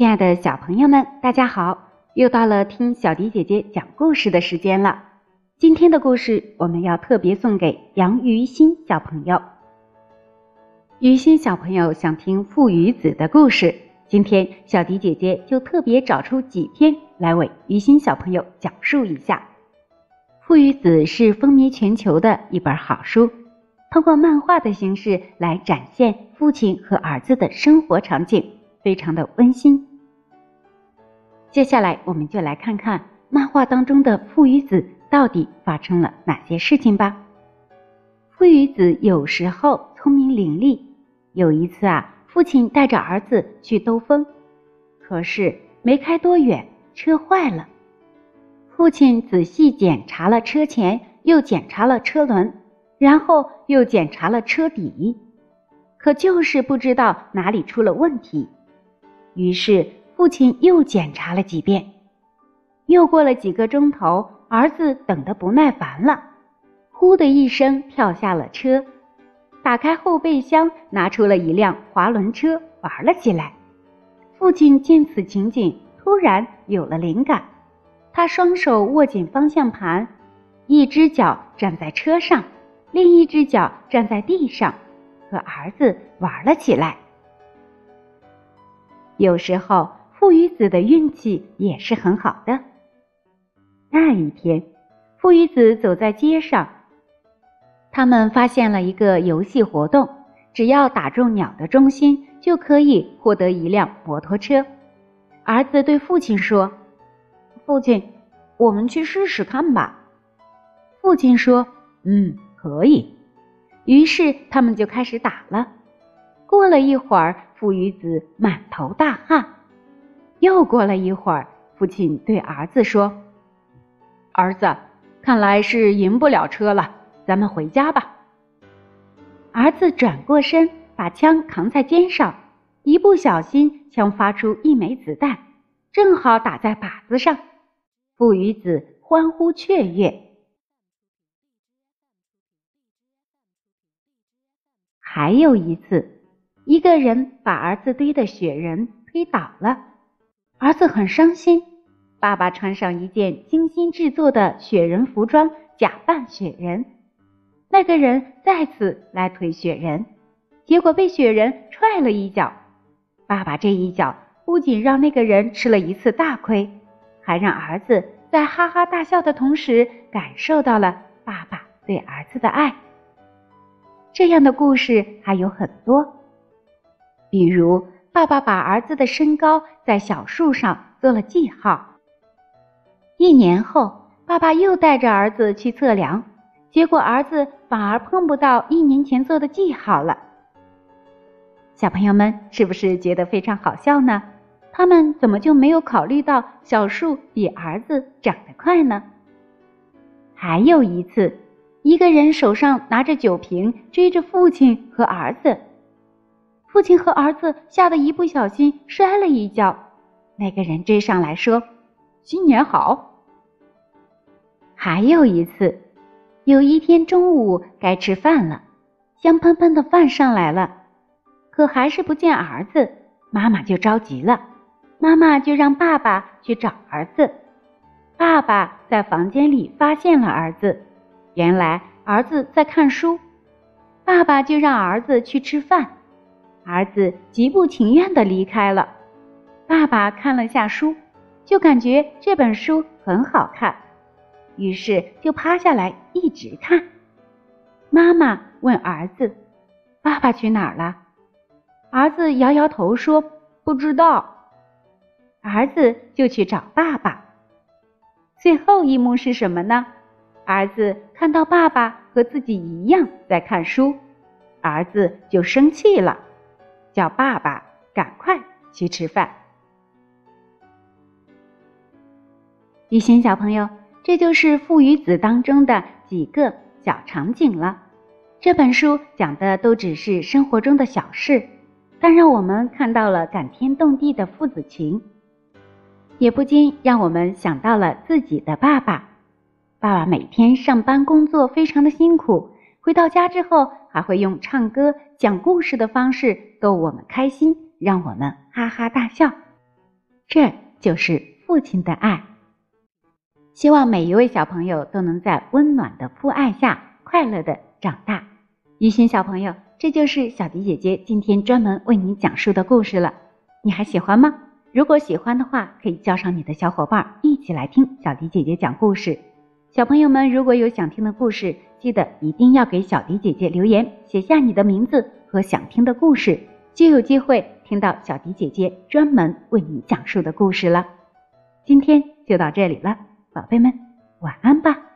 亲爱的小朋友们，大家好！又到了听小迪姐姐讲故事的时间了。今天的故事我们要特别送给杨于欣小朋友。于欣小朋友想听父与子的故事，今天小迪姐姐就特别找出几篇来为于欣小朋友讲述一下。《父与子》是风靡全球的一本好书，通过漫画的形式来展现父亲和儿子的生活场景。非常的温馨。接下来，我们就来看看漫画当中的父与子到底发生了哪些事情吧。父与子有时候聪明伶俐。有一次啊，父亲带着儿子去兜风，可是没开多远，车坏了。父亲仔细检查了车前，又检查了车轮，然后又检查了车底，可就是不知道哪里出了问题。于是，父亲又检查了几遍。又过了几个钟头，儿子等得不耐烦了，呼的一声跳下了车，打开后备箱，拿出了一辆滑轮车玩了起来。父亲见此情景，突然有了灵感，他双手握紧方向盘，一只脚站在车上，另一只脚站在地上，和儿子玩了起来。有时候，父与子的运气也是很好的。那一天，父与子走在街上，他们发现了一个游戏活动，只要打中鸟的中心，就可以获得一辆摩托车。儿子对父亲说：“父亲，我们去试试看吧。”父亲说：“嗯，可以。”于是他们就开始打了。过了一会儿。父与子满头大汗。又过了一会儿，父亲对儿子说：“儿子，看来是赢不了车了，咱们回家吧。”儿子转过身，把枪扛在肩上，一不小心，枪发出一枚子弹，正好打在靶子上。父与子欢呼雀跃。还有一次。一个人把儿子堆的雪人推倒了，儿子很伤心。爸爸穿上一件精心制作的雪人服装，假扮雪人。那个人再次来推雪人，结果被雪人踹了一脚。爸爸这一脚不仅让那个人吃了一次大亏，还让儿子在哈哈大笑的同时感受到了爸爸对儿子的爱。这样的故事还有很多。比如，爸爸把儿子的身高在小树上做了记号。一年后，爸爸又带着儿子去测量，结果儿子反而碰不到一年前做的记号了。小朋友们是不是觉得非常好笑呢？他们怎么就没有考虑到小树比儿子长得快呢？还有一次，一个人手上拿着酒瓶，追着父亲和儿子。父亲和儿子吓得一不小心摔了一跤，那个人追上来说：“新年好。”还有一次，有一天中午该吃饭了，香喷喷的饭上来了，可还是不见儿子，妈妈就着急了，妈妈就让爸爸去找儿子。爸爸在房间里发现了儿子，原来儿子在看书，爸爸就让儿子去吃饭。儿子极不情愿地离开了。爸爸看了下书，就感觉这本书很好看，于是就趴下来一直看。妈妈问儿子：“爸爸去哪儿了？”儿子摇摇头说：“不知道。”儿子就去找爸爸。最后一幕是什么呢？儿子看到爸爸和自己一样在看书，儿子就生气了。叫爸爸赶快去吃饭。雨欣小朋友，这就是父与子当中的几个小场景了。这本书讲的都只是生活中的小事，但让我们看到了感天动地的父子情，也不禁让我们想到了自己的爸爸。爸爸每天上班工作非常的辛苦，回到家之后还会用唱歌。讲故事的方式逗我们开心，让我们哈哈大笑。这就是父亲的爱。希望每一位小朋友都能在温暖的父爱下快乐的长大。一心小朋友，这就是小迪姐姐今天专门为你讲述的故事了。你还喜欢吗？如果喜欢的话，可以叫上你的小伙伴一起来听小迪姐姐讲故事。小朋友们，如果有想听的故事，记得一定要给小迪姐姐留言，写下你的名字和想听的故事，就有机会听到小迪姐姐专门为你讲述的故事了。今天就到这里了。宝贝们，晚安吧。